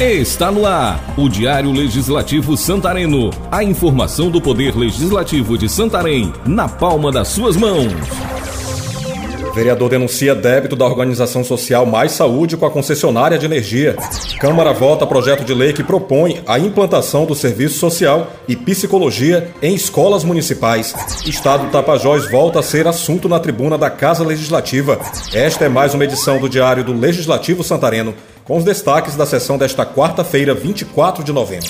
Está no ar o Diário Legislativo Santareno. A informação do Poder Legislativo de Santarém na palma das suas mãos. Vereador denuncia débito da organização social Mais Saúde com a concessionária de energia. Câmara vota projeto de lei que propõe a implantação do serviço social e psicologia em escolas municipais. Estado do Tapajós volta a ser assunto na tribuna da Casa Legislativa. Esta é mais uma edição do Diário do Legislativo Santareno com os destaques da sessão desta quarta-feira, 24 de novembro.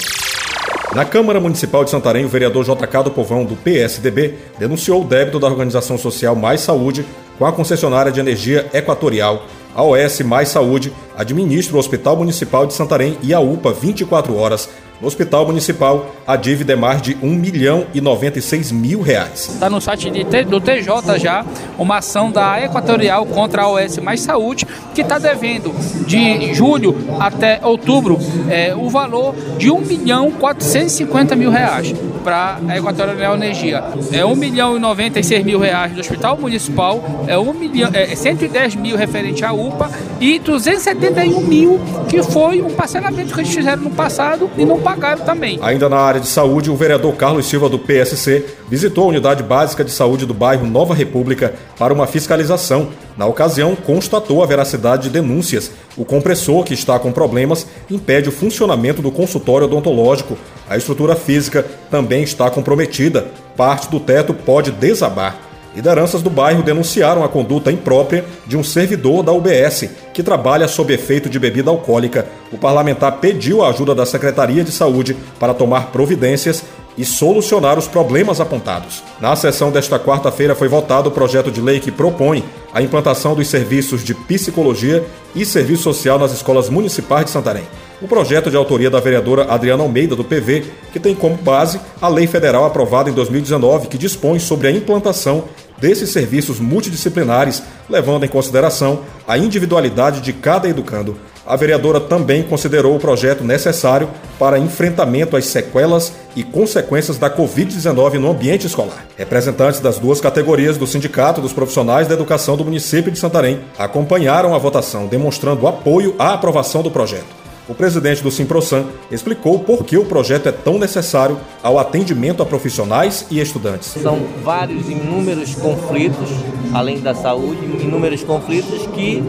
Na Câmara Municipal de Santarém, o vereador JK do Povão, do PSDB, denunciou o débito da organização social Mais Saúde com a concessionária de energia Equatorial. A OS Mais Saúde administra o Hospital Municipal de Santarém e a UPA 24 horas, no Hospital Municipal, a dívida é mais de 1 milhão e 96 mil reais. Está no site de, do TJ já uma ação da Equatorial contra a OS Mais Saúde, que está devendo de julho até outubro é, o valor de 1 milhão 450 mil reais para a Equatorial Energia. É 1 milhão e 96 mil reais do Hospital Municipal, é, 1 milhão, é 110 mil referente à UPA e 271 mil que foi um parcelamento que eles fizeram no passado e não pagaram também. Ainda na área de saúde, o vereador Carlos Silva do PSC visitou a unidade básica de saúde do bairro Nova República para uma fiscalização. Na ocasião, constatou a veracidade de denúncias. O compressor, que está com problemas, impede o funcionamento do consultório odontológico. A estrutura física também está comprometida. Parte do teto pode desabar. Lideranças do bairro denunciaram a conduta imprópria de um servidor da UBS que trabalha sob efeito de bebida alcoólica. O parlamentar pediu a ajuda da Secretaria de Saúde para tomar providências e solucionar os problemas apontados. Na sessão desta quarta-feira foi votado o projeto de lei que propõe a implantação dos serviços de psicologia e serviço social nas escolas municipais de Santarém. O projeto de autoria da vereadora Adriana Almeida, do PV, que tem como base a lei federal aprovada em 2019, que dispõe sobre a implantação desses serviços multidisciplinares, levando em consideração a individualidade de cada educando. A vereadora também considerou o projeto necessário para enfrentamento às sequelas e consequências da Covid-19 no ambiente escolar. Representantes das duas categorias do Sindicato dos Profissionais da Educação do município de Santarém acompanharam a votação, demonstrando apoio à aprovação do projeto. O presidente do Simprosan explicou por que o projeto é tão necessário ao atendimento a profissionais e estudantes. São vários inúmeros conflitos, além da saúde, inúmeros conflitos que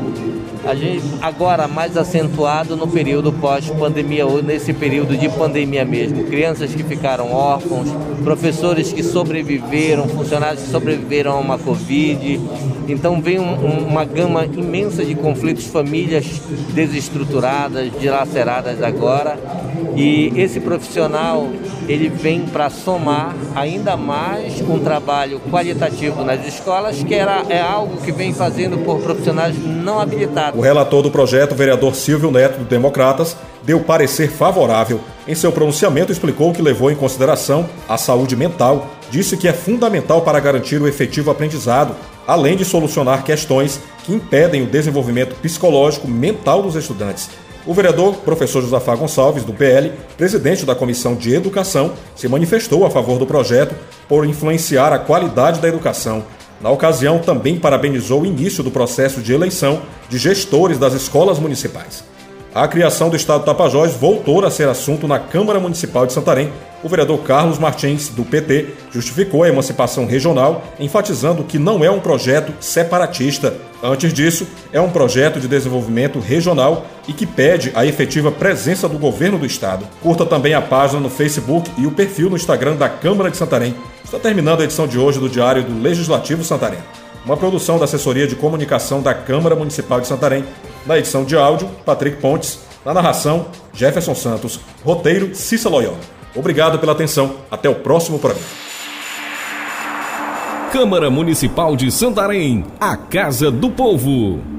a gente agora mais acentuado no período pós-pandemia ou nesse período de pandemia mesmo. Crianças que ficaram órfãos, professores que sobreviveram, funcionários que sobreviveram a uma Covid. Então vem um, um, uma gama imensa de conflitos, famílias desestruturadas, dilaceradas agora. E esse profissional ele vem para somar ainda mais um trabalho qualitativo nas escolas, que era, é algo que vem fazendo por profissionais não habilitados. O relator do projeto, vereador Silvio Neto, do Democratas, deu parecer favorável. Em seu pronunciamento, explicou que levou em consideração a saúde mental, disse que é fundamental para garantir o efetivo aprendizado, além de solucionar questões que impedem o desenvolvimento psicológico mental dos estudantes. O vereador professor Josafá Gonçalves, do PL, presidente da Comissão de Educação, se manifestou a favor do projeto por influenciar a qualidade da educação. Na ocasião, também parabenizou o início do processo de eleição de gestores das escolas municipais. A criação do Estado Tapajós voltou a ser assunto na Câmara Municipal de Santarém. O vereador Carlos Martins, do PT, justificou a emancipação regional, enfatizando que não é um projeto separatista. Antes disso, é um projeto de desenvolvimento regional e que pede a efetiva presença do governo do Estado. Curta também a página no Facebook e o perfil no Instagram da Câmara de Santarém. Está terminando a edição de hoje do Diário do Legislativo Santarém. Uma produção da Assessoria de Comunicação da Câmara Municipal de Santarém na edição de áudio, Patrick Pontes. Na narração, Jefferson Santos. Roteiro, Cissa Loyola. Obrigado pela atenção. Até o próximo programa. Câmara Municipal de Santarém, a Casa do Povo.